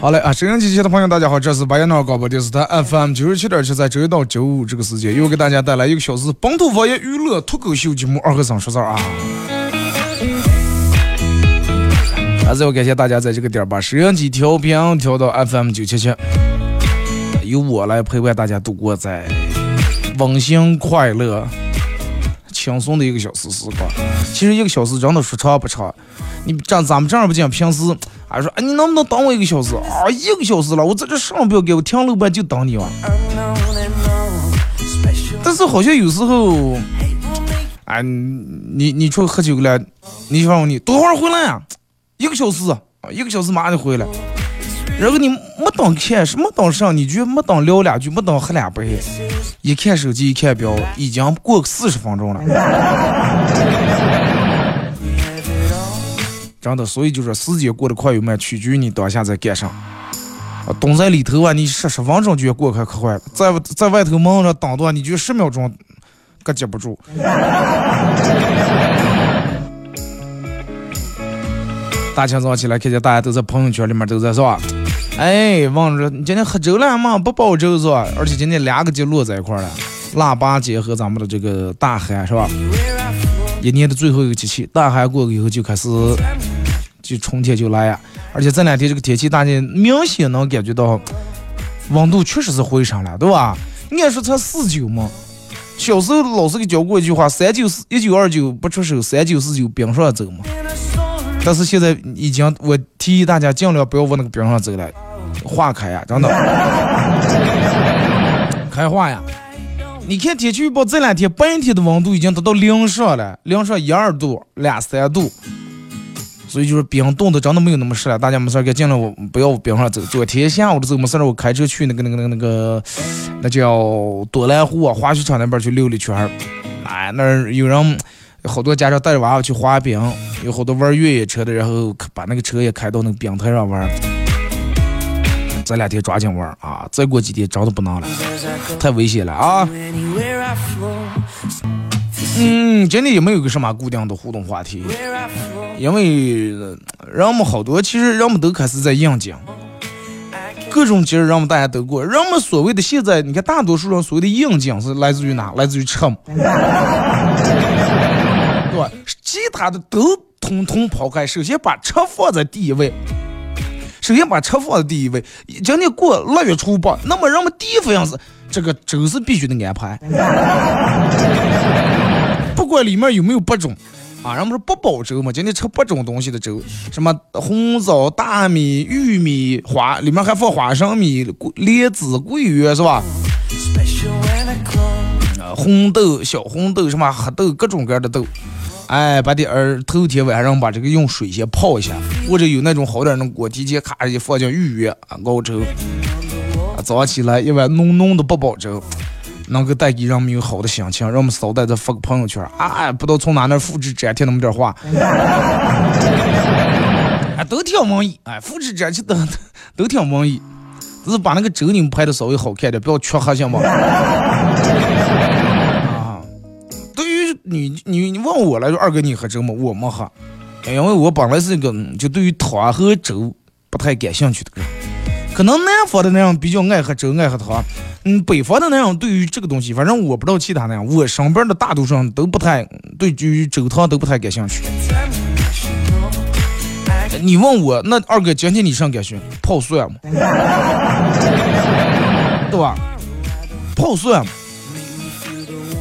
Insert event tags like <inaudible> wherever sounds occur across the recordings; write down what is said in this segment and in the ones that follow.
好嘞啊！收音机前的朋友，大家好，这是白彦淖尔广播电视台 FM 九十七点七，在周一到周五这个时间，又给大家带来一个小时本土方言娱乐脱口秀节目《二和尚说事儿》啊！还是要感谢大家在这个点儿把收音机调频调到 FM 九七七，由我来陪伴大家度过在温馨快乐、轻松的一个小时时光。其实一个小时真的说长不长，你这咱们正儿八经平时。还说，哎，你能不能等我一个小时啊？一个小时了，我在这上不要给我停楼板就等你了。但是好像有时候，哎，你你出去喝酒了，你说你多会儿回来呀？一个小时，一个小时马上就回来。然后你没等看，没等上，你就没等聊两句，没等喝两杯，一看手机，一看表，已经过四十分钟了。真的，所以就说时间过得快与慢，取决于你当下在干啥。啊，蹲在里头啊，你十十分钟就要过开可快了；在在外头忙着等的，你就十秒钟，可接不住。<laughs> 大清早起来，看见大家都在朋友圈里面都在说，哎，问着你今天喝粥了吗？不包粥是吧？而且今天两个节落在一块了，腊八节和咱们的这个大寒是吧？一年的最后一个节气，大寒过了以后就开始。就春天就来呀，而且这两天这个天气，大家明显能感觉到温度确实是回升了，对吧？按说才四九嘛，小时候老师给教过一句话：三九四一九二九不出手，三九四九冰上走嘛。但是现在已经，我提议大家尽量不要往那个冰上走了，化开呀，真的，<laughs> 开化呀！你看天气预报，这两天白天的温度已经达到零上了，零上一二度、两三度。所以就是冰冻的真的没有那么湿了，大家没事儿该进来我不要冰上走。昨天下午的时候没事儿，我开车去那个那个那个那个那叫多兰湖啊滑雪场那边去溜了一圈儿。哎，那儿有人好多家长带着娃娃去滑冰，有好多玩越野车的，然后把那个车也开到那个冰台上玩。这两天抓紧玩啊，再过几天真的不能了，太危险了啊。嗯，今天也没有个什么固定的互动话题？因为人们好多，其实人们都开始在应景，各种节日人们大家都过。人们所谓的现在，你看大多数人所谓的应景是来自于哪？来自于车嘛，<laughs> 对吧？其他的都统统抛开，首先把车放在第一位，首先把车放在第一位。今天过腊月初八，那么人们第一反应是这个粥是必须得安排。<laughs> 不管里面有没有八种，啊，人们说八宝粥嘛，今天吃八种东西的粥，什么红枣、大米、玉米、花，里面还放花生米、莲子、桂圆，是吧？啊，红豆、小红豆，什么黑豆，各种各样的豆。哎，把点儿头天晚上把这个用水先泡一下，或者有那种好点的锅，提前咔一放进玉圆熬粥。早上起来一碗浓浓的八宝粥。能够带给人们有好的心情，让我们捎带着发个朋友圈啊！不知道从哪那复制粘贴那么点话，啊，<laughs> 都挺文艺，哎，复制粘贴都 <laughs> 都挺文艺，只是把那个粥你们拍的稍微好看点，不要缺黑行吗？啊，对于你你你问我来说，二哥你喝粥吗？我没喝，因为我本来是一个就对于汤和粥不太感兴趣的人。可能南方的那样比较爱喝粥爱喝汤，嗯，北方的那样对于这个东西，反正我不知道其他那样，我身边的大多数人都不太对于粥汤都不太感兴趣。你问我那二哥今天你上感兴趣泡蒜吗？<laughs> 对吧？泡蒜，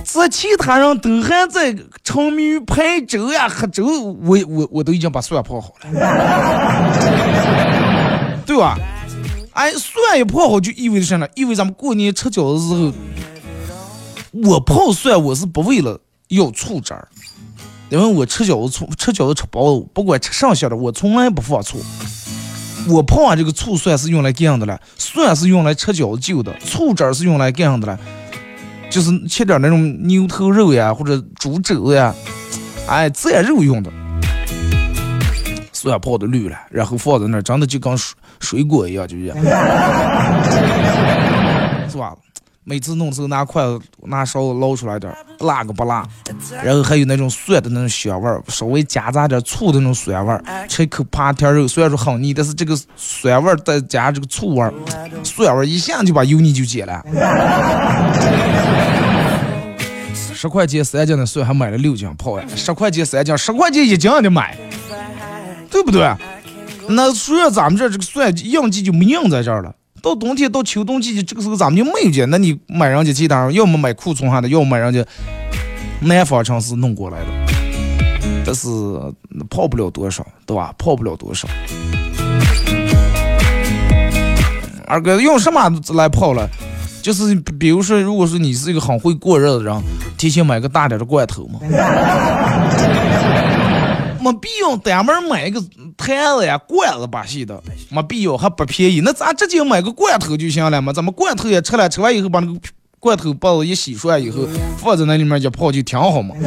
这其他人都还在沉迷于拍粥呀、喝粥，我我我都已经把蒜泡好了，对吧？哎，蒜一泡好就意味着什么？意味咱们过年吃饺子时候，我泡蒜我是不为了要醋汁儿，因为我吃饺子醋吃饺子吃包子，不管吃剩下的我从来不放醋。我泡完这个醋蒜是用来干啥的了，蒜是用来吃饺子就的，醋汁儿是用来干啥的了，就是切点那种牛头肉呀或者猪肘呀，哎蘸肉用的。蒜泡的绿了，然后放在那儿，真的就跟水水果一样，就这样，是吧？每次弄的时候拿筷子拿勺子捞出来点，辣个不辣，然后还有那种蒜的那种香味儿，稍微夹杂点醋的那种酸味儿，吃一口扒条肉，虽然说很腻，但是这个酸味儿再加这个醋味儿，蒜味儿一下就把油腻就解了。<laughs> 十块钱三斤的蒜还买了六斤泡呀，十块钱三斤，十块钱一斤得买，对不对？那虽然咱们这这个蒜应季就没应在这儿了。到冬天到秋冬季节，这个时候咱们就没有见。那你买人家其他，要么买库存下的，要么买人家南方城市弄过来的，但是泡不了多少，对吧？泡不了多少。二哥用什么来泡了？就是比如说，如果说你是一个很会过日子的人，提前买个大点的罐头嘛。<laughs> 没必要专门买一个坛子呀、罐子把戏的，没必要，还不便宜。那咱直接买个罐头就行了嘛。咱们罐头也吃了，吃完以后把那个罐头包子一洗出来以后，放在那里面一泡就挺好嘛。<laughs>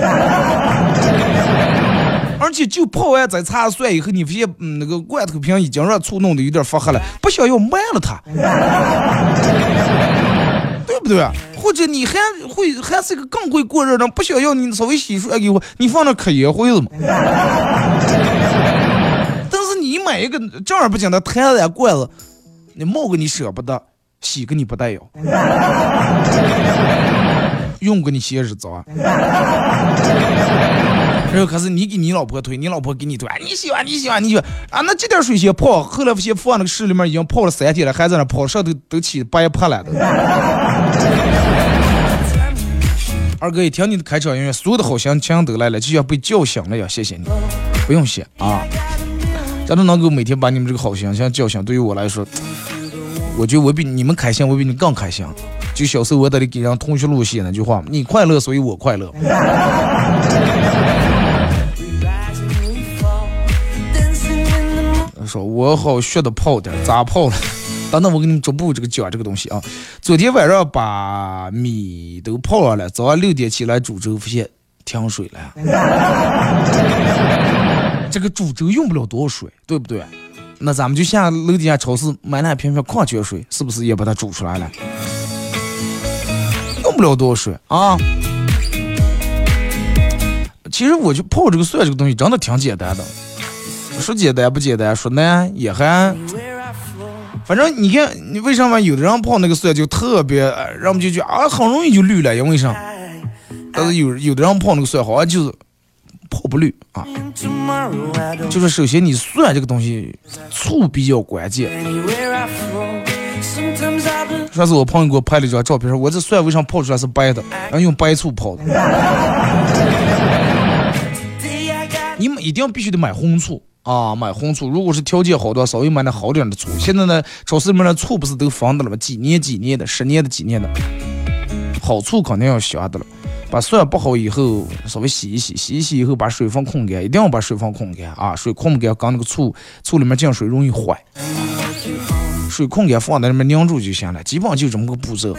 而且就泡完再擦蒜以后，你发现嗯那个罐头瓶已经让醋弄得有点发黑了，不想要卖了它，对不对？或者你还会还是一个更会过日子，不想要你稍微洗漱，哎给我，你放那可烟灰了嘛。<laughs> 但是你买一个正儿八经的台子罐子，你冒个你舍不得，洗个你不带要，用过你嫌日脏。<laughs> 然后可是你给你老婆推，你老婆给你推，你喜欢你喜欢你喜欢啊！那这点水先泡，后来先放那个水里面已经泡了三天了，还在那泡，上头都起白泡了。<laughs> 二哥一听你的开场音乐，所有的好心情都来了，就像被叫醒了呀！谢谢你，不用谢啊！真的能够每天把你们这个好心情叫醒，对于我来说，我觉得我比你们开心，我比你更开心。就小时候我得给人同学录写那句话：你快乐，所以我快乐。<laughs> 说我好学的泡点，咋泡了？等等，我给你们逐步这个讲这个东西啊。昨天晚上把米都泡上了，早上六点起来煮粥，发现停水了。这个煮粥用不了多少水，对不对？那咱们就下楼底下超市买那瓶瓶矿泉水，是不是也把它煮出来了？用不了多少水啊。其实我就泡这个蒜这个东西真的挺简单的。说简单不简单，说难也还，反正你看，你为什么有的人泡那个蒜就特别，让我们就觉得啊，很容易就绿了，因为啥？但是有有的人泡那个蒜好像就是泡不绿啊，就是首先你蒜这个东西醋比较关键。上次我朋友给我拍了一张照片，说我这蒜为啥泡出来是白的？然后用白醋泡的。<laughs> 你们一定要必须得买红醋。啊，买红醋，如果是条件好的，稍微买点好点的醋。现在呢，超市里面的醋不是都放的了吗？几年几年的，十年的几年的，好醋肯定要香的了。把蒜剥好以后，稍微洗一洗，洗一洗以后把水分控干，一定要把水分控干啊！水控不干，刚那个醋醋里面进水容易坏。水控干放在里面凝住就行了，基本就这么个步骤。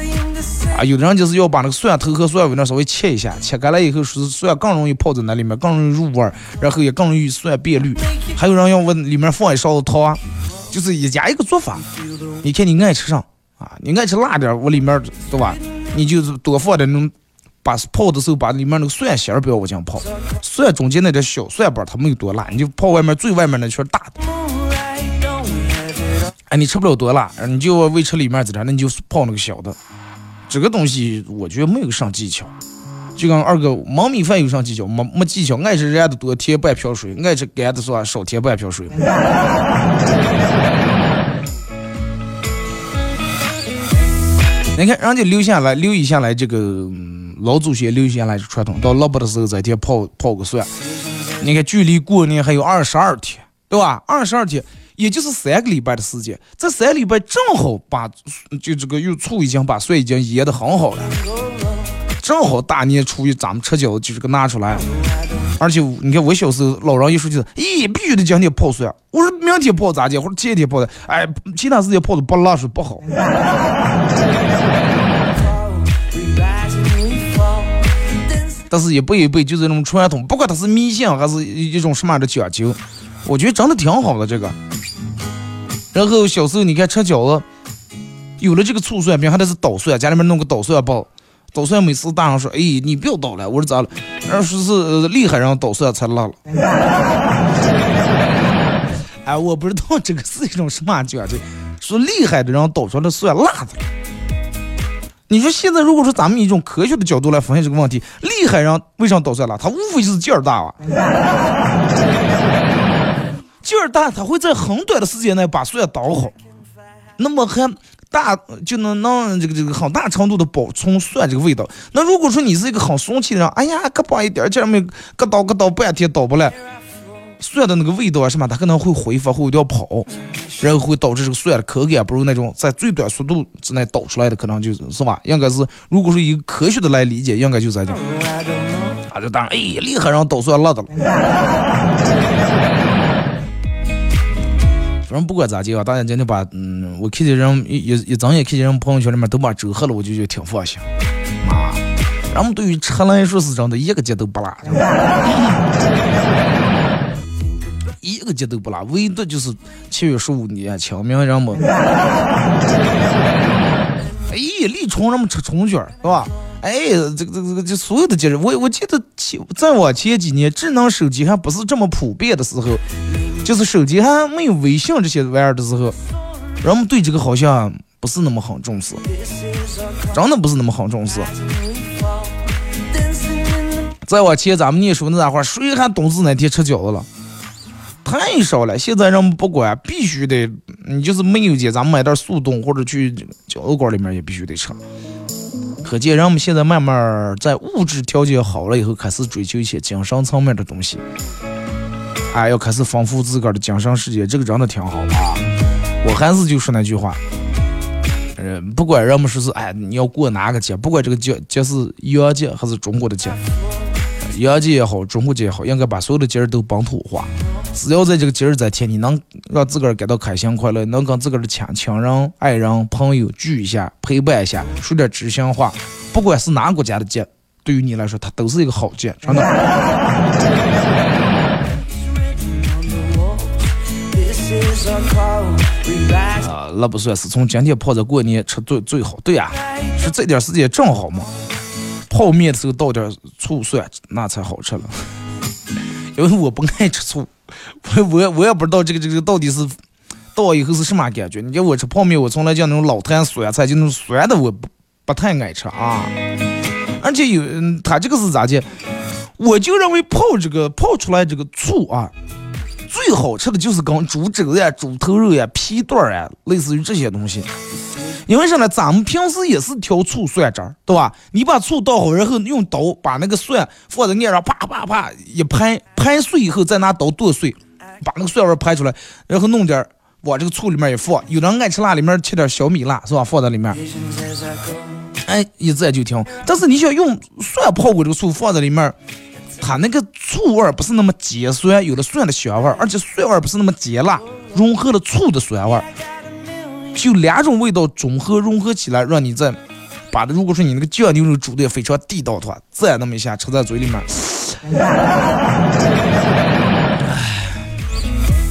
啊，有的人就是要把那个蒜头和蒜尾那稍微切一下，切干了以后，是蒜更容易泡在那里面，更容易入味儿，然后也更容易蒜变绿。还有人要往里面放一勺子糖，就是一家一个做法。你看你爱吃啥啊？你爱吃辣点，我里面对吧？你就是多放点那种，把泡的时候把里面那个蒜芯儿不要往进泡，蒜中间那点小蒜瓣它没有多辣，你就泡外面最外面那圈大的。哎，你吃不了多辣，你就为吃里面这点，那你就泡那个小的。这个东西我觉得没有啥技巧，就跟二哥焖米饭有啥技巧？没没技巧，爱吃热的多添半瓢水，爱吃干的说少添半瓢水。<laughs> 你看人家留下来留一下来这个老祖先留下来的传统，到腊八的时候再添泡泡个蒜。你看距离过年还有二十二天，对吧？二十二天。也就是三个礼拜的时间，这三个礼拜正好把就这个用醋已经把蒜已经腌的很好了，正好大年初一咱们吃饺子就这个拿出来。而且你看我小时候老人一说就是，咦，必须得今天泡蒜。我说明天泡咋的，或者前天泡的，哎，其他时间泡的不辣说不好。但是一辈一辈就这种传统，不管它是迷信还是一种什么样的讲究，我觉得真的挺好的这个。然后小时候你看吃饺子，有了这个醋蒜饼，还得是捣蒜，家里面弄个捣蒜包。捣蒜每次大人说：“哎，你不要捣了。”我说咋了？然后说是厉害人捣蒜才辣了。<laughs> 哎，我不知道这个是一种什么讲究，说厉害的人捣出来的蒜辣的。你说现在如果说咱们以一种科学的角度来分析这个问题，厉害人为啥捣蒜辣？他无非就是劲儿大啊。劲儿大，他会在很短的时间内把蒜捣好，那么很大就能能这个这个很大程度的保存蒜这个味道。那如果说你是一个很松气的人，哎呀，可把一点劲儿没，搁捣搁捣半天捣不来，蒜的那个味道啊什么，它可能会挥发，会有点跑，然后会导致这个蒜的口感不如那种在最短速度之内捣出来的，可能就是是吧？应该是，如果说以科学的来理解，应该就在这。啊，就当然，哎，厉害，人捣蒜辣的了。反正不管咋地啊，大家今天把嗯，我看见人一一一睁眼看见人朋友圈里面都把粥喝了，我就觉挺放心。啊，人们对于吃来说是真的一个节都不落，一个节都不落，<laughs> 唯独就是七月十五年清明人们，哎，立春人们吃春卷是吧？哎，这个这个这个就所有的节日，我我记得前再往前几年，智能手机还不是这么普遍的时候。就是手机还没有微信这些玩意儿的时候，人们对这个好像不是那么很重视，真的不是那么很重视。再往前，咱们念书那会儿，谁还懂事那天吃饺子了？太少了。现在人们不管，必须得，你就是没有钱，咱们买点速冻或者去饺子馆里面也必须得吃。可见人们现在慢慢在物质条件好了以后，开始追求一些精神层面的东西。哎，要开始丰富自个儿的精神世界，这个真的挺好啊！我还是就说那句话，呃，不管人们说是哎，你要过哪个节，不管这个节节是洋节还是中国的节，洋节也好，中国节也好，应该把所有的节日都本土化。只要在这个节日这天，你能让自个儿感到开心快乐，能跟自个儿的亲亲人、爱人、朋友聚一下，陪伴一下，说点知心话，不管是哪个国家的节，对于你来说，它都是一个好节，真的。啊，那不算是从今天泡着过年吃最最好，对呀，是这点时间正好嘛。泡面的时候倒点醋蒜，那才好吃了。因为我不爱吃醋，我我我也不知道这个这个到底是倒以后是什么感觉。你叫我吃泡面，我从来讲那种老坛酸菜，就那种酸的，我不不太爱吃啊。而且有他这个是咋的？我就认为泡这个泡出来这个醋啊。最好吃的就是跟猪肘呀、猪头肉呀、皮段呀，类似于这些东西。因为啥呢？咱们平时也是调醋蒜汁儿，对吧？你把醋倒好，然后用刀把那个蒜放在面上，啪啪啪一拍，拍碎以后再拿刀剁碎，把那个蒜味拍出来，然后弄点往这个醋里面一放。有人爱吃辣，里面切点小米辣，是吧？放在里面，哎，一直就挺。但是你想用蒜泡过这个醋放在里面。它那个醋味儿不是那么尖酸，有了蒜的香味儿，而且蒜味儿不是那么尖辣，融合了醋的酸味儿，就两种味道综合融合起来，让你在把如果说你那个酱牛肉煮的非常地道的话，再那么一下吃在嘴里面，哎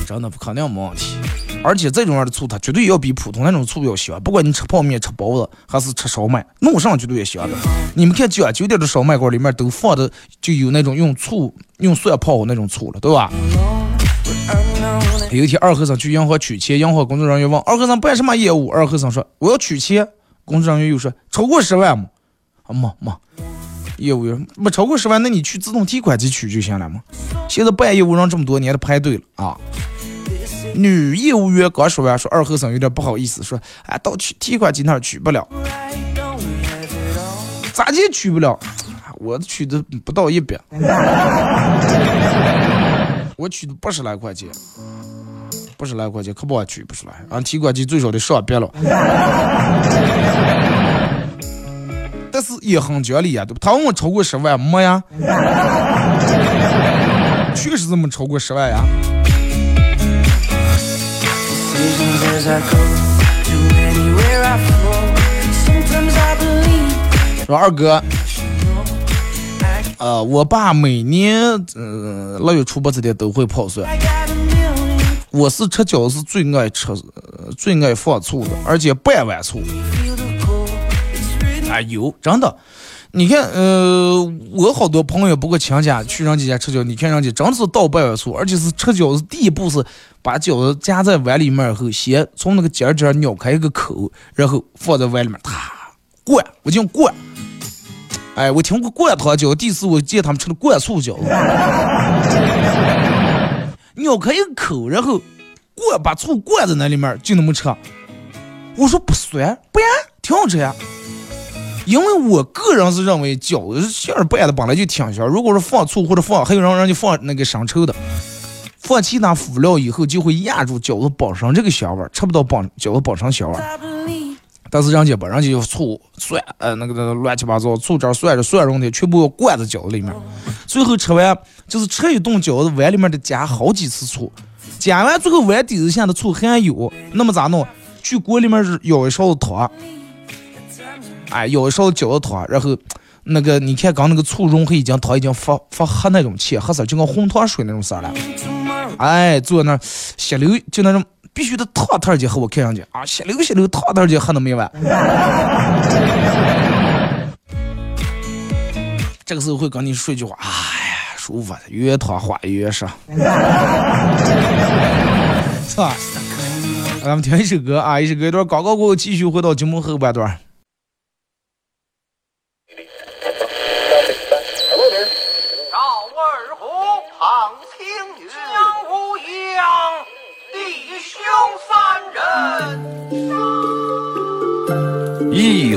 真的肯定没问题。而且这种样的醋，它绝对要比普通那种醋要香。不管你吃泡面、吃包子，还是吃烧麦，弄上绝对也香的。你们看讲究点的烧麦馆里面都放的就有那种用醋、用蒜泡那种醋了，对吧？有一天二和尚去银行取钱，银行工作人员问二和尚办什么业务，二和尚说我要取钱。工作人员又说超过十万吗？啊没没，业务员没超过十万，那你去自动提款机取就行了嘛？现在办业务人这么多年的排队了啊。女业务员刚说完，说二和尚有点不好意思，说：“哎，到取提款机那儿取不了。”咋地取不了？我取的不到一百，我取的八十来块钱，八十来块钱可不我取不出来，俺提款机最少得上百了。但是也很讲理呀，对不？他问我超过十万没呀？确实这么超过十万呀。说二哥，呃，我爸每年嗯腊月初八这天都会跑算。我是吃饺子最爱吃，最爱放醋的，而且半碗醋。哎有真的，你看，呃，我好多朋友，包括亲家去人家家吃饺子，你看人家真是倒半碗醋，而且是吃饺子第一步是把饺子夹在碗里面后，先从那个尖尖儿咬开一个口，然后放在碗里面，啪灌，我叫灌。哎，我听过灌汤饺，第一次我见他们吃的灌醋饺子，<laughs> 咬开一个口，然后灌把醋灌在那里面，就那么吃。我说不酸，不呀，挺好吃呀。因为我个人是认为饺子馅儿拌的本来就挺香，如果是放醋或者放，还有人让你放那个生抽的，放其他辅料以后就会压住饺子本身这个香味儿，吃不到本饺子本身香味儿。但是人家不，人家就醋蒜，呃，那个那个乱七八糟，醋汁儿、蒜子、蒜蓉的全部灌在饺子里面，最后吃完就是吃一顿饺子，碗里面得加好几次醋，加完最后碗底子下的醋还有，那么咋弄？去锅里面舀一勺子汤。哎，舀一勺饺子汤，然后那个你看刚那个醋融合已经汤已经发发黑那种浅黑色，就跟红糖水那种色了。哎，坐那血流就那种必须得烫烫的喝，我看上去啊，血流血流烫烫的喝那么一碗。这个时候会跟你说一句话，哎呀，舒服的，越烫花越香，<laughs> 是吧？咱们听一首歌啊，一首歌一段广告过后，继续回到节目后半段。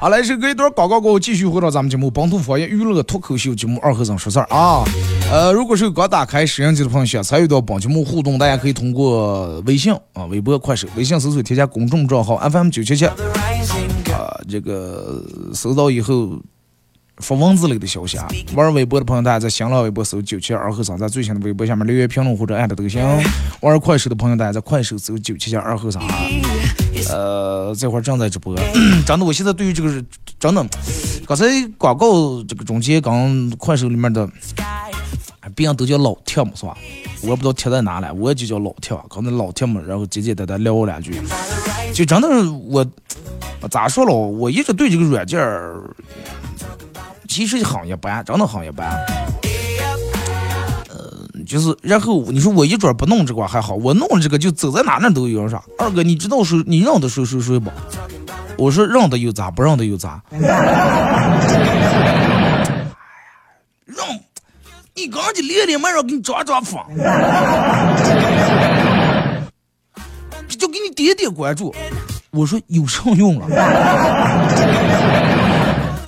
好，来是隔一段广告过后，继续回到咱们节目《本土方言娱乐脱口秀》节目二和尚说事儿啊。呃，如果是刚打开摄像机的朋友，想参与到本节目互动，大家可以通过微信啊、微博、快手。微信搜索添加公众账号 FM 九七七，啊，这个搜到以后发文字类的消息啊。玩微博的朋友，大家在新浪微博搜九七二和尚，在最新的微博下面留言评论或者艾特都行。玩快手的朋友，大家在快手搜九七七二和尚啊。呃，这会儿正在直播，<clears throat> 真的，我现在对于这个真的，刚才广告这个中间刚快手里面的，别人都叫老铁嘛，是吧？我也不知道贴在哪了，我也就叫老铁，刚才老铁嘛，然后简简单单聊两句，就真的我咋说了？我一直对这个软件儿其实很一般，真的很一般。就是，然后你说我一准不弄这个还好，我弄这个就走在哪那都有人说二哥，你知道谁你让的谁谁谁不？我说让的又咋，不让的又咋？哎呀，认，你刚去练练，马上给你抓抓风，就给你点点关注。我说有啥用了？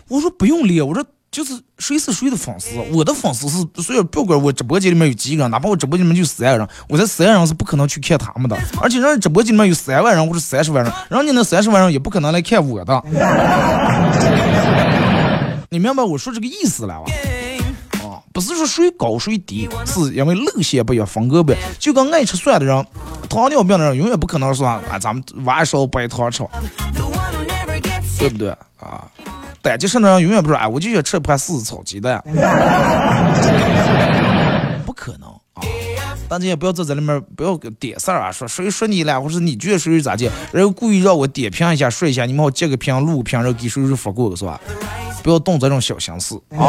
我说不用练，我说就是谁是谁的粉丝，我的粉丝是，所以不管我直播间里面有几个人，哪怕我直播间里面就三个人，我这三个人是不可能去看他们的，而且人家直播间里面有三万人或者三十万人，人家那三十万人也不可能来看我的，你明白我说这个意思了吧？啊，不是说谁高谁低，是因为路线不一样，风格不一样，就跟爱吃蒜的人、糖尿病的人，永远不可能说啊，咱们挖一勺白糖吃，对不对？啊？单极肾的人永远不说，哎，我就想吃盘柿子炒鸡蛋，<laughs> 不可能啊！大家也不要在这里面不要点事儿啊，说谁说你了，或者你觉得谁咋地，然后故意让我点评一下，说一下，你们好截个屏录个屏，然后给谁谁发过，是吧？不要动这种小心思啊！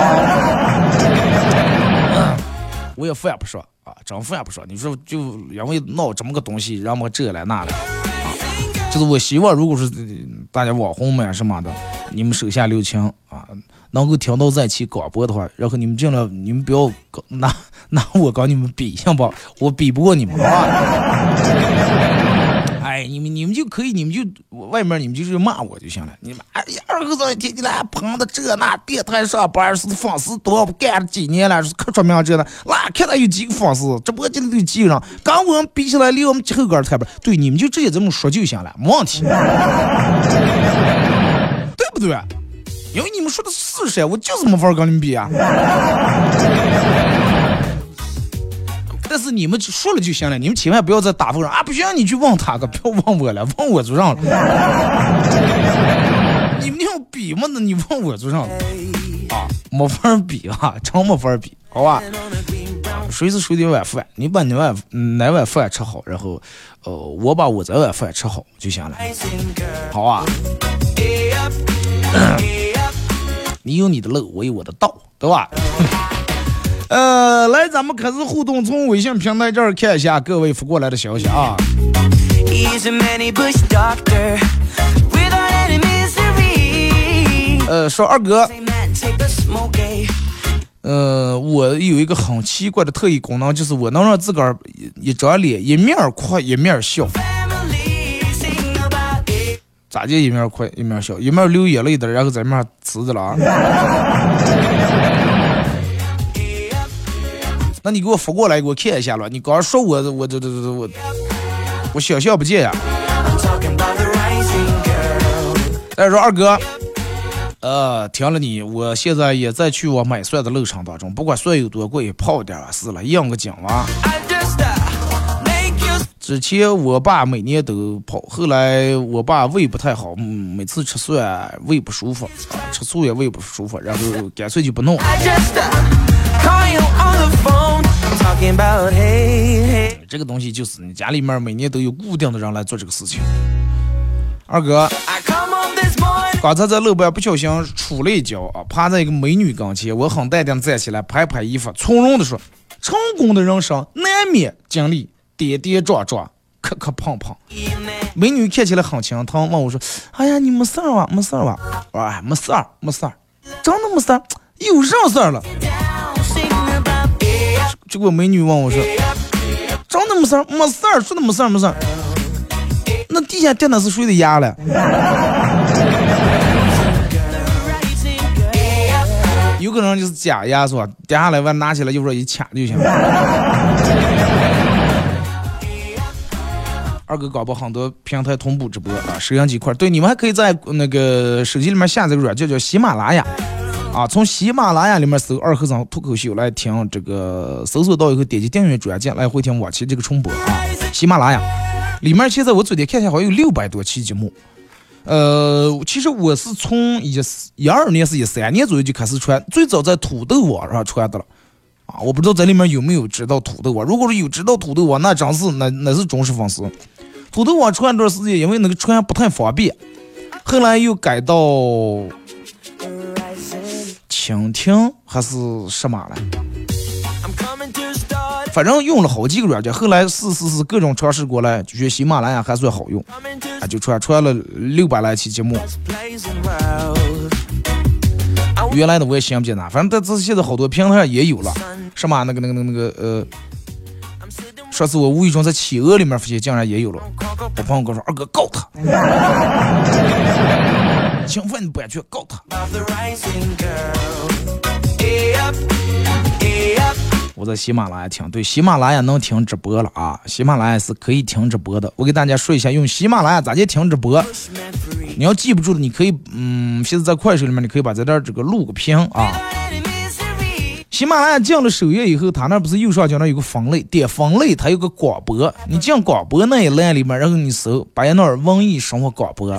<laughs> 我也烦不说啊，真烦不说。你说就因为闹这么个东西，让我这来那来啊，就是我希望，如果是大家网红们什么的，你们手下留情啊，能够听到这期广播的话，然后你们进来，你们不要拿 <laughs> 拿我跟你们比，行不？我比不过你们啊！哎，你们你们就可以，你们就外面你们就是骂我就行了。你们哎呀，二哥子天天来捧的这那，电台上班是粉丝多，干了几年了，是可出名这的。那看他有几个粉丝，直播间里头有几个人，跟我们比起来，离我们后杆太不对，你们就直接这么说就行了，没问题，对不对？因为你们说的是事实，我就是没法跟你们比啊。但是你们说了就行了，你们千万不要再打风上啊！不行，你去问他个，不要问我了，问我就让了。<laughs> 你们要比吗？那你问我就让了啊，没法比啊，真没法比，好吧？谁是谁的晚饭？你把你晚哪碗饭吃好，然后呃，我把我这碗饭吃好就行了，好啊？<coughs> 你有你的路，我有我的道，对吧？呃，来，咱们开始互动，从微信平台这儿看一下各位发过来的消息啊。呃，说二哥，呃，我有一个很奇怪的特异功能，就是我能让自个儿一张脸一面哭一面笑。咋就一面哭一面笑，一面流眼泪的，然后在面呲着了啊？那你给我发过来，给我看一下了。你刚说我，我这这这我，我想象不见呀。再说二哥，呃，听了你，我现在也在去我买蒜的路程当中，不管蒜有多贵，泡点是了，应个精娃。之前我爸每年都跑，后来我爸胃不太好，每次吃蒜胃不舒服，吃醋也胃不舒服，然后干脆就不弄。这个东西就是你家里面每年都有固定的人来做这个事情。二哥，刚才在路边不小心杵了一跤啊，趴在一个美女跟前，我很淡定站起来，拍拍衣服，从容的说：“成功的人生难免经历跌跌撞撞、磕磕碰碰。”美女看起来很心疼，问我说：“哎呀，你没事儿吧？没事儿吧？”我说：“哎，没事儿，没事儿，真的没事儿，有啥事儿了？”结果美女问我说：“真的没事儿？没事儿，说的没事儿，没事儿。那地下垫的是谁的牙了？<laughs> 有可能就是假牙，是吧？掉下来完拿起来就说一掐就行了。<laughs> 二哥搞不很多平台同步直播啊，摄像机块。对，你们还可以在那个手机里面下载个软件叫喜马拉雅。啊，从喜马拉雅里面搜“二和尚脱口秀”来听这个，搜索到以后点击订阅专辑来回听往期这个重播啊。喜马拉雅里面现在我昨天看下好像有六百多期节目。呃，其实我是从一一二年是一三年左右就开始传，最早在土豆网上传的了。啊，我不知道在里面有没有知道土豆网，如果说有知道土豆网，那真是那那是忠实粉丝。土豆网传段时间，因为那个传不太方便，后来又改到。蜻蜓还是什么了？反正用了好几个软件，后来试试试各种尝试过来，就觉得喜马拉雅还算好用。啊，就传传了六百来期节目。原来的我也想不起来，反正这这现在好多平台上也有了，什么那个那个那个那个呃，上次我无意中在企鹅里面发现竟然也有了，我朋友跟我说二哥告他，<laughs> 侵犯版权告他。我在喜马拉雅听，对，喜马拉雅能听直播了啊！喜马拉雅是可以听直播的。我给大家说一下，用喜马拉雅咋接听直播。你要记不住的，你可以，嗯，现在在快手里面，你可以把在这儿这个录个屏啊。喜马拉雅进了首页以后，它那不是右上角那有个分类，点分类它有个广播，你进广播那一栏里面，然后你搜“白彦淖尔文艺生活广播”。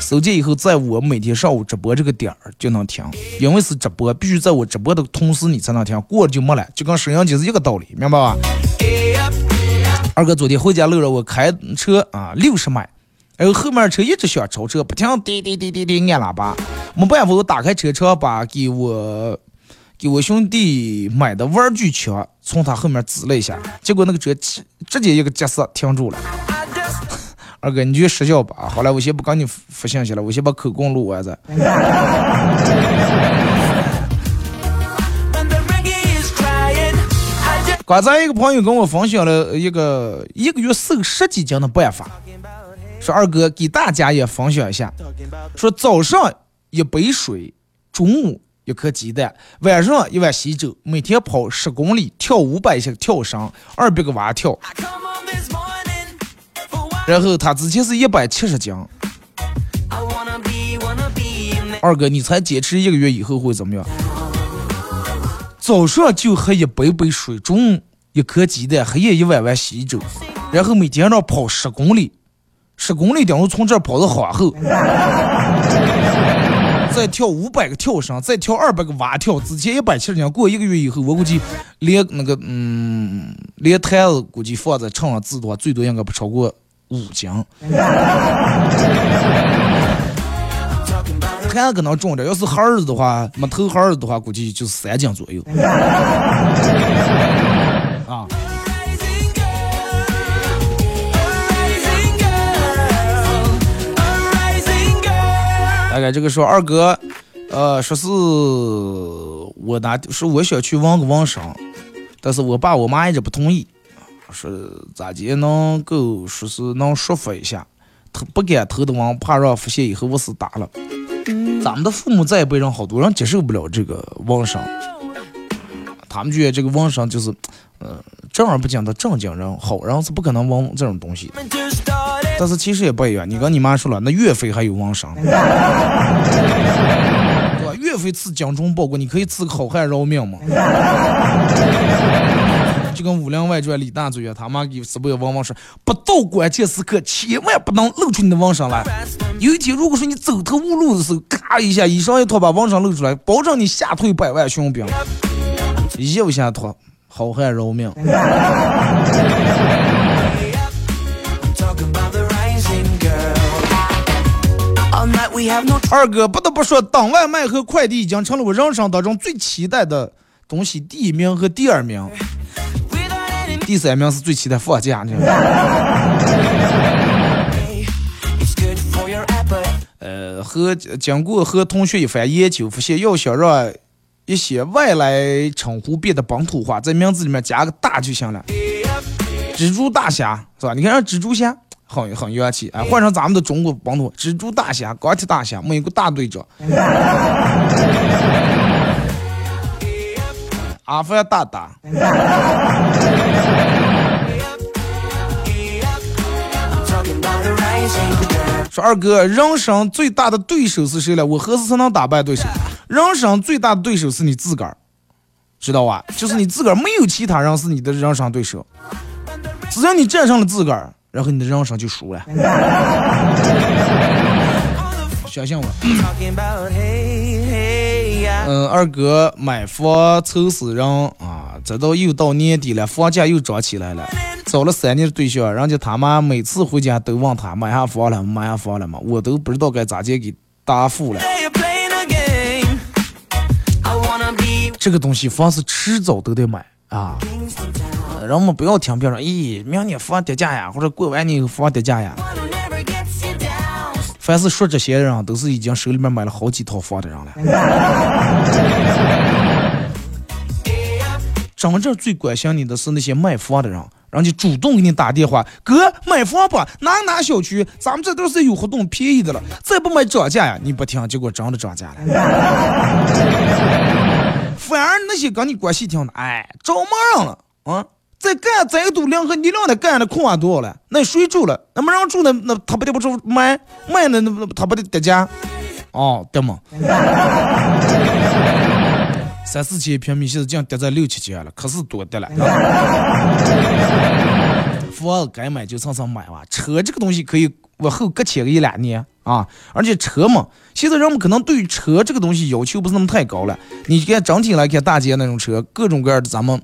搜见以后，在我每天上午直播这个点儿就能听，因为是直播，必须在我直播的同时你才能听，过了就没了，就跟收音机是一个道理，明白吧？二哥昨天回家路上，我开车啊六十迈，然后后面车一直想超车，不停滴滴滴滴滴按喇叭，没办法，我打开车窗把给我给我兄弟买的玩具枪从他后面指了一下，结果那个车直直接一个急刹停住了。二哥，你去失效吧。好了，我先不跟你发信息了，我先把口供录完再。<laughs> 刚才一个朋友跟我分享了一个一个月瘦十几斤的办法，说二哥给大家也分享一下，说早上一杯水，中午一颗鸡蛋，晚上一碗稀粥，每天跑十公里，跳五百下跳绳，二百个蛙跳。然后他之前是一百七十斤，二哥，你才坚持一个月以后会怎么样？早上就喝一杯杯水，中午一颗鸡蛋，黑夜一碗碗稀粥，然后每天要跑十公里，十公里等于从这儿跑到皇后，再跳五百个跳绳，再跳二百个蛙跳。之前一百七十斤，过一个月以后，我估计连那个嗯，连台子估计放在秤上字的话，最多应该不超过。五斤，还可能重点。要是孩儿子的话，没头孩儿子的话，估计就是三斤左右。啊！这个说二哥，呃，说是我拿，说我想去纹个纹身，但是我爸我妈一直不同意。说咋地能够说是能说服一下，他不敢偷的纹怕让发现以后我是打了。咱们的父母这一辈人好多人接受不了这个纹身，他们觉得这个网上就是，嗯，正儿八经的正经人，好人是不可能网这种东西。但是其实也不一样，你跟你妈说了，那岳飞还有网上，对吧？岳飞赐精忠报国，你可以赐个好汉饶命吗？就跟《武林外传》李大嘴啊，他妈给直播王王说，不到关键时刻，千万不能露出你的王上来。有一天，如果说你走投无路的时候，咔一下，衣裳一脱，把王上露出来，保证你吓退百万雄兵。一不下脱，好汉饶命。二哥不得不说，等外卖和快递已经成了我人生当中最期待的东西，第一名和第二名。第三名是最期待放假呢。呃，和经过和同学一番研究，发现要想让一些外来称呼变得本土化，在名字里面加个大就行了。蜘蛛大侠是吧？你看，蜘蛛侠很很元气啊，换成咱们的中国本土，蜘蛛大侠、钢铁大侠、美国大队长。<laughs> 阿凡达达。说二哥，人生最大的对手是谁了？我何时才能打败对手？人生最大的对手是你自个儿，知道吧？就是你自个儿，没有其他人是你的人生对手。只要你战胜了自个儿，然后你的人生就输了。<laughs> 相信我。嗯，二哥买房愁死人啊！这都又到年底了，房价又涨起来了。找了三年的对象，人家他妈每次回家都问他买下房了，买下房了吗？我都不知道该咋接给答复了。这个东西凡是迟早都得买啊！人们不要听别人，咦，明年房跌价呀，或者过完年房跌价呀。凡是说这些的人，都是已经手里面买了好几套房的人了。<laughs> 真正最关心你的是那些买房的人，人家主动给你打电话，哥买房吧，哪哪小区，咱们这都是有活动，便宜的了，再不买涨价呀！你不听，结果真的涨价了。<laughs> 反而那些跟你关系挺的，哎，找忙人了啊！再干再多两和你俩的干的空啊多了？那谁住了？那没人住那那他不得不住卖卖那那他不得跌价？哦，对吗？三四千平米现在竟跌在六七千了，可是多的了。<laughs> 房该买就蹭蹭买吧，车这个东西可以往后搁浅个一两年啊。而且车嘛，现在人们可能对于车这个东西要求不是那么太高了。你看整体来看，大街那种车，各种各样的咱们。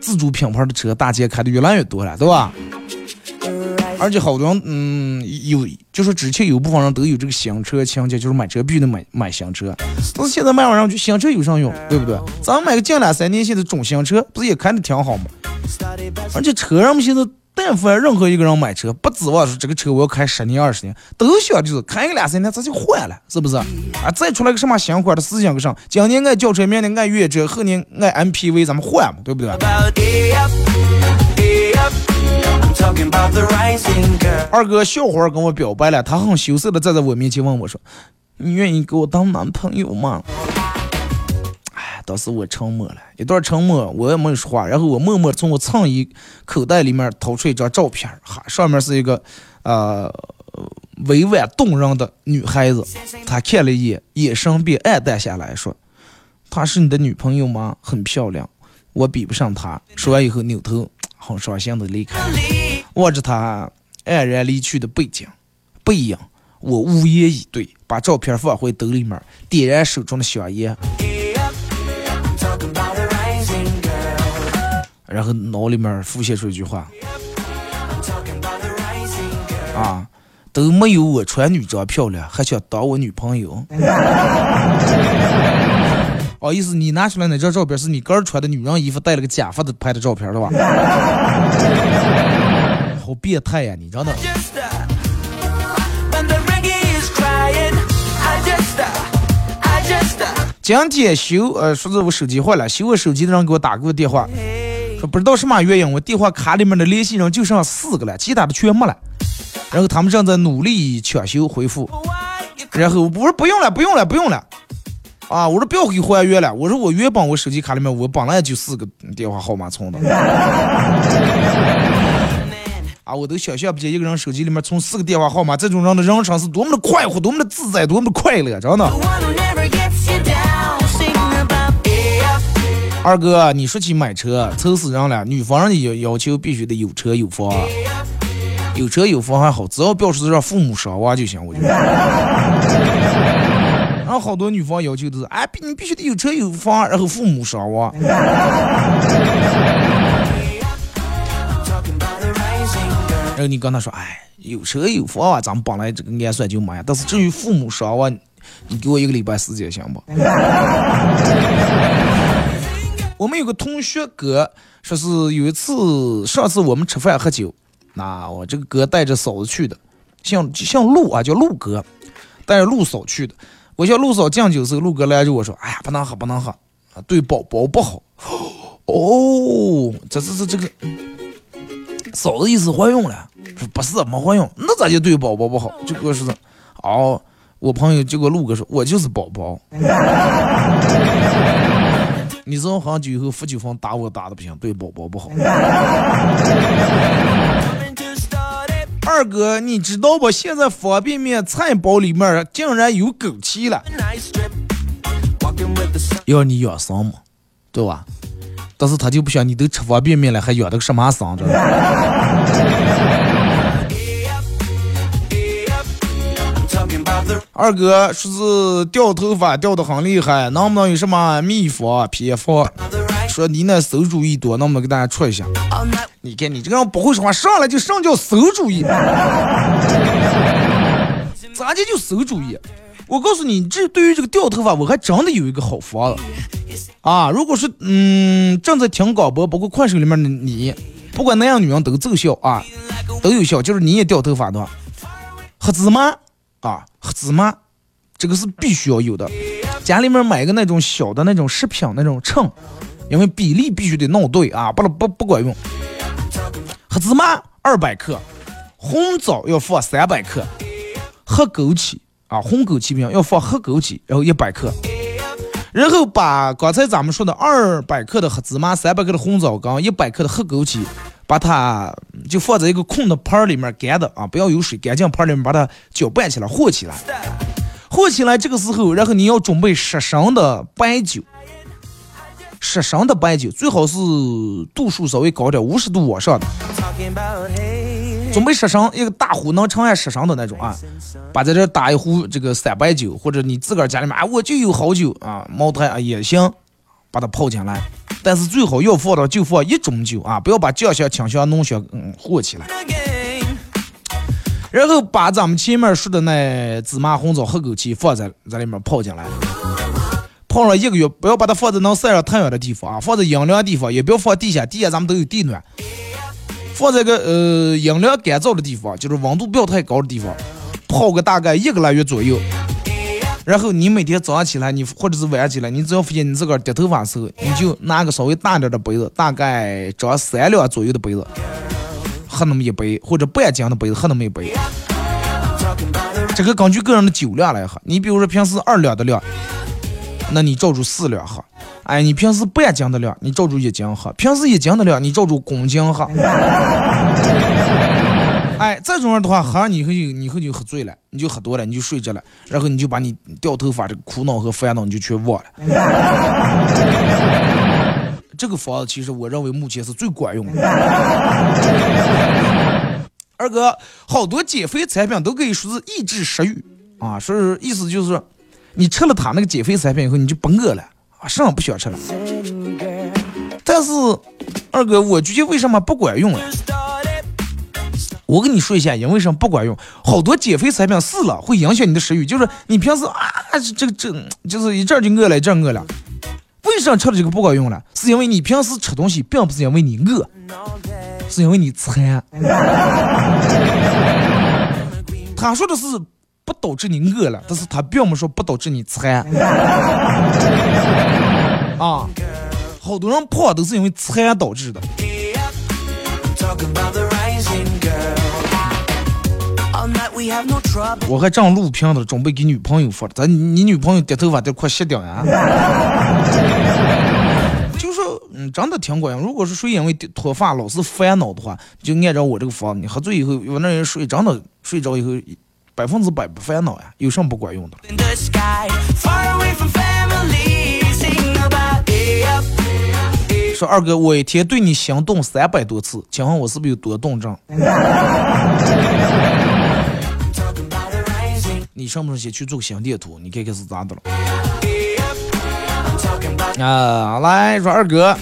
自主品牌的车，大街开的越来越多了，对吧？而且好多人，嗯，有就是之前有部分人都有这个新车情节，就是买车必须得买买新车。但是现在慢慢上去，新车有啥用，对不对？咱们买个近两三年新的中型车，不是也开的挺好吗？而且车上面现在。但凡任何一个人买车，不指望说这个车我要开十年二十年，都想就是开个两三年咱就换了，是不是？啊，再出来个什么新款的思想个上，今年爱轿车，明年爱越野车，后年爱 MPV，咱们换嘛，对不对？二哥笑话跟我表白了，他很羞涩的站在我面前问我说：“你愿意给我当男朋友吗？”当时我沉默了一段，沉默，我也没说话。然后我默默从我衬衣口袋里面掏出一张照片，哈，上面是一个，呃，委婉动人的女孩子。她看了一眼，眼神便黯淡下来，说：“她是你的女朋友吗？很漂亮，我比不上她。”说完以后，扭头很伤心的离开。望着她黯然离去的背景，背影，我无言以对，把照片放回兜里面，点燃手中的香烟。然后脑里面浮现出一句话，啊，都没有我穿女装漂亮，还想当我女朋友？<laughs> 哦，意思你拿出来那张照片是你哥穿的女人衣服，戴了个假发的拍的照片，了吧？<laughs> 好变态呀，你真的。今天修，呃，说是我手机坏了，修我手机的人给我打过电话。不知道什么原因，我电话卡里面的联系人就剩四个了，其他的全没了。然后他们正在努力抢修恢复。然后我说不用了，不用了，不用了。啊，我说不要给还原了。我说我原本我手机卡里面我本来就四个电话号码存的。啊，我都想象不见一个人手机里面存四个电话号码，这种人的人生是多么的快活，多么的自在，多么的快乐，真的。二哥，你说起买车，愁死人了。女方人要要求必须得有车有房，有车有房还好，只要表示让父母上娃就行。我觉得。<laughs> 然后好多女方要求都是，哎，你必须得有车有房，然后父母上娃。<laughs> 然后你跟他说，哎，有车有房啊，咱们本来这个按算就买，但是至于父母上娃，你给我一个礼拜时间行不？<laughs> 我们有个同学哥，说是有一次，上次我们吃饭喝酒，那我这个哥带着嫂子去的，像像陆啊，叫陆哥，带着陆嫂去的。我叫陆嫂敬酒时候，陆哥来着我说：“哎呀，不能喝，不能喝，对宝宝不好。<gasps> ”哦，这这这这个嫂子意思怀孕了？说不是，没怀孕，那咋就对宝宝不好？这个是哦，我朋友结果陆哥说，我就是宝宝。<laughs> 你这种喝酒以后喝酒疯打我打的不行，对宝宝不好。<laughs> 二哥，你知道不？现在方便面菜包里面竟然有枸杞了。要你养生嘛，对吧？但是他就不想你都吃方便面了，还养的个什么生？这。二哥说是掉头发掉的很厉害，能不能有什么秘方偏方？说你那馊主意多，能不能给大家出一下？你看你这个人不会说话，上来就上叫馊主意，<laughs> 咋的就馊主意？我告诉你，这对于这个掉头发，我还真的有一个好方子啊！如果是嗯正在听广播，包括快手里面的你，不管男人女人都奏效啊，都有效，就是你也掉头发的话，喝芝麻。啊，黑芝麻，这个是必须要有的。家里面买个那种小的那种食品那种秤，因为比例必须得弄对啊，不能不不管用。黑芝麻二百克，红枣要放三百克，黑枸杞。啊，红枸杞饼要放黑枸杞，然后一百克。然后把刚才咱们说的二百克的黑芝麻、三百克的红枣跟一百克的黑枸杞，把它就放在一个空的盘里面干的啊，不要有水，干净盆里面把它搅拌起来和起来。和起来这个时候，然后你要准备十升的白酒，十升的白酒最好是度数稍微高点，五十度往上的。准备十升，一个大壶能盛下十升的那种啊，把在这打一壶这个三白酒，或者你自个儿家里面啊，我就有好酒啊，茅台啊也行，把它泡进来。但是最好要放的就放一种酒啊，不要把酱香、清香、浓香嗯和起来。然后把咱们前面说的那芝麻、红枣、黑枸杞放在在里面泡进来，泡了一个月，不要把它放在能晒上太阳的地方啊，放在阴凉地方，也不要放地下，地下咱们都有地暖。放在个呃阴凉干燥的地方，就是温度不要太高的地方，泡个大概一个来月左右。然后你每天早上起来，你或者是晚上起来，你只要发现你自个儿掉头发的时候，你就拿个稍微大点的杯子，大概装三两左右的杯子，喝那么一杯，或者半斤的杯子喝那么一杯。这个根据个人的酒量来喝，你比如说平时二两的量，那你照住四两喝。哎，你平时半斤的量，你照住一斤喝；平时一斤的量，你照住公斤喝。哎，这种样的话，喝你以后就你以后就喝醉了，你就喝多了，你就睡着了，然后你就把你掉头发这个苦恼和烦恼你就全忘了。<laughs> 这个方子其实我认为目前是最管用的。二哥，好多减肥产品都可以说是抑制食欲啊，说是意思就是，你吃了他那个减肥产品以后，你就不饿了。啊什么不想吃了？但是二哥，我觉得为什么不管用了？我跟你说一下，因为什么不管用？好多减肥产品试了会影响你的食欲，就是你平时啊，这个这就是一阵就饿了，一阵饿了。为什么吃了这个不管用了？是因为你平时吃东西并 <laughs> 不是因为你饿，是因为你馋。他说的是。不导致你饿了，但是他并没说不导致你馋。<laughs> 啊，好多人胖都是因为馋导致的。我还正录屏呢，准备给女朋友发。咱你女朋友掉头发得快卸掉呀？<laughs> 就说，嗯，真的挺管用。如果是谁因为脱发老是烦恼的话，就按照我这个方，你喝醉以后，有那人睡，真的睡着以后。百分之百不烦恼呀，有什么不管用的？说二哥，我一天对你心动三百多次，请问我是不是有多动症？<laughs> 你上不上先去做个心电图？你看看是咋的了？啊，来说二哥，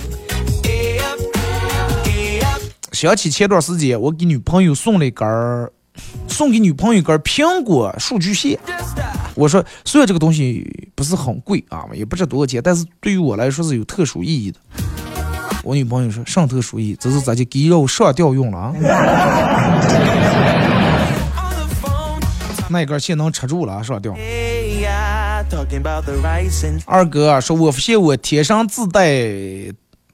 想起前段时间我给女朋友送了一根儿。送给女朋友一根苹果数据线，我说虽然这个东西不是很贵啊，也不值多少钱，但是对于我来说是有特殊意义的。我女朋友说上特殊意义，这是咱家给肉上吊用了啊。那根线能吃住了上吊。二哥说，我发现我天生自带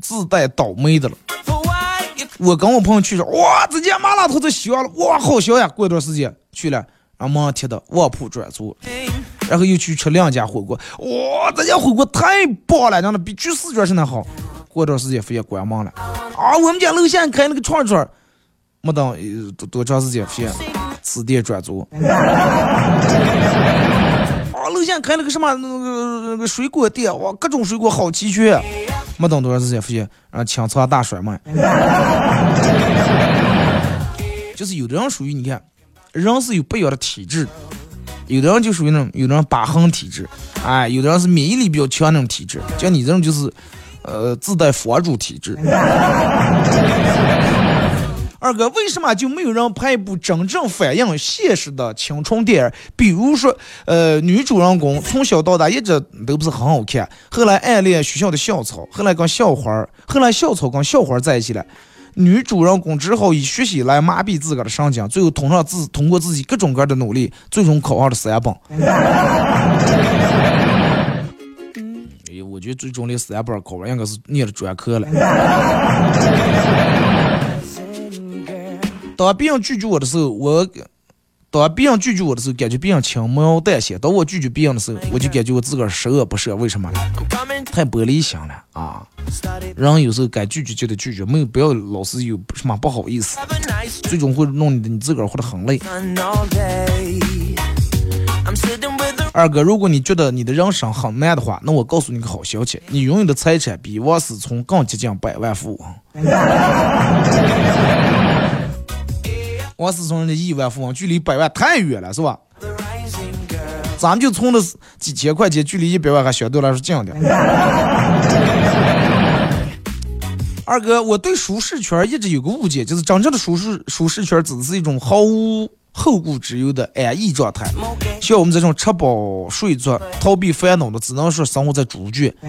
自带倒霉的了。我跟我朋友去说，哇，这家麻辣烫都香了，哇，好香呀！过一段时间去了，然后马上贴的卧铺转租，然后又去吃两家火锅，哇，这家火锅太棒了，真的比去四川是那好。过段时间发现关门了，啊，我们家楼下开那个串串，没等多多长时间发现此店转租。啊，楼下开了个什么那个那个水果店，哇，各种水果好齐全。没等多长时间，发现啊，清仓大甩卖。就是有的人属于你看，人是有不一样的体质，有的人就属于那种，有的人疤痕体质，哎，有的人是免疫力比较强那种体质，像你这种就是，呃，自带佛主体质。二哥，为什么就没有人拍一部真正反映现实的青春电影？比如说，呃，女主人公 <laughs> 从小到大一直都不是很好看，后来暗恋学校的校草，后来跟校花，后来校草跟校花在一起了。女主人公只好以学习来麻痹自个儿的神经，最后通上自通过自己各种各样的努力，最终考上了三本。<laughs> 哎，我觉得最终的三本考完应该是念了专科了。当别人拒绝我的时候，我当别人拒绝我的时候，感觉别人轻描淡写；当我拒绝别人的时候，我就感觉我自个儿十恶不赦。为什么？太玻璃心了啊！人有时候该拒绝就得拒绝，没有不要老是有什么不好意思，最终会弄你你自个儿活得很累。二哥，如果你觉得你的人生很难的话，那我告诉你个好消息，你拥有的财产比王思聪更接近百万富翁。王思聪的亿万富翁距离百万太远了，是吧？咱们就充的几千块钱，距离一百万还相对来说近点。<laughs> 二哥，我对舒适圈一直有个误解，就是真正的舒适舒适圈指的是一种毫无后顾之忧的安逸状态。像我们这种吃饱睡足、逃避烦恼的，只能说生活在猪圈。<laughs>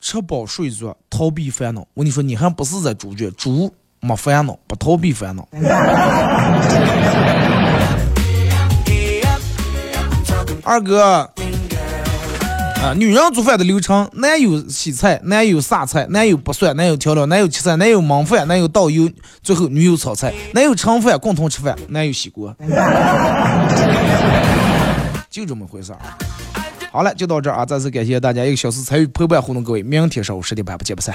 吃饱睡足、逃避烦恼，我跟你说，你还不是在猪圈，猪。没烦恼，不逃避烦恼。<laughs> 二哥，啊，女人做饭的流程，男有洗菜，男有撒菜，男有剥蒜，男有调料，男有切菜，男有焖饭，男有倒油，最后女友炒菜，男有盛饭共同吃饭，男有洗锅，<laughs> 就这么回事儿。好了，就到这儿啊！再次感谢大家一个小时参与陪伴互动，各位，明天上午十点半不见不散。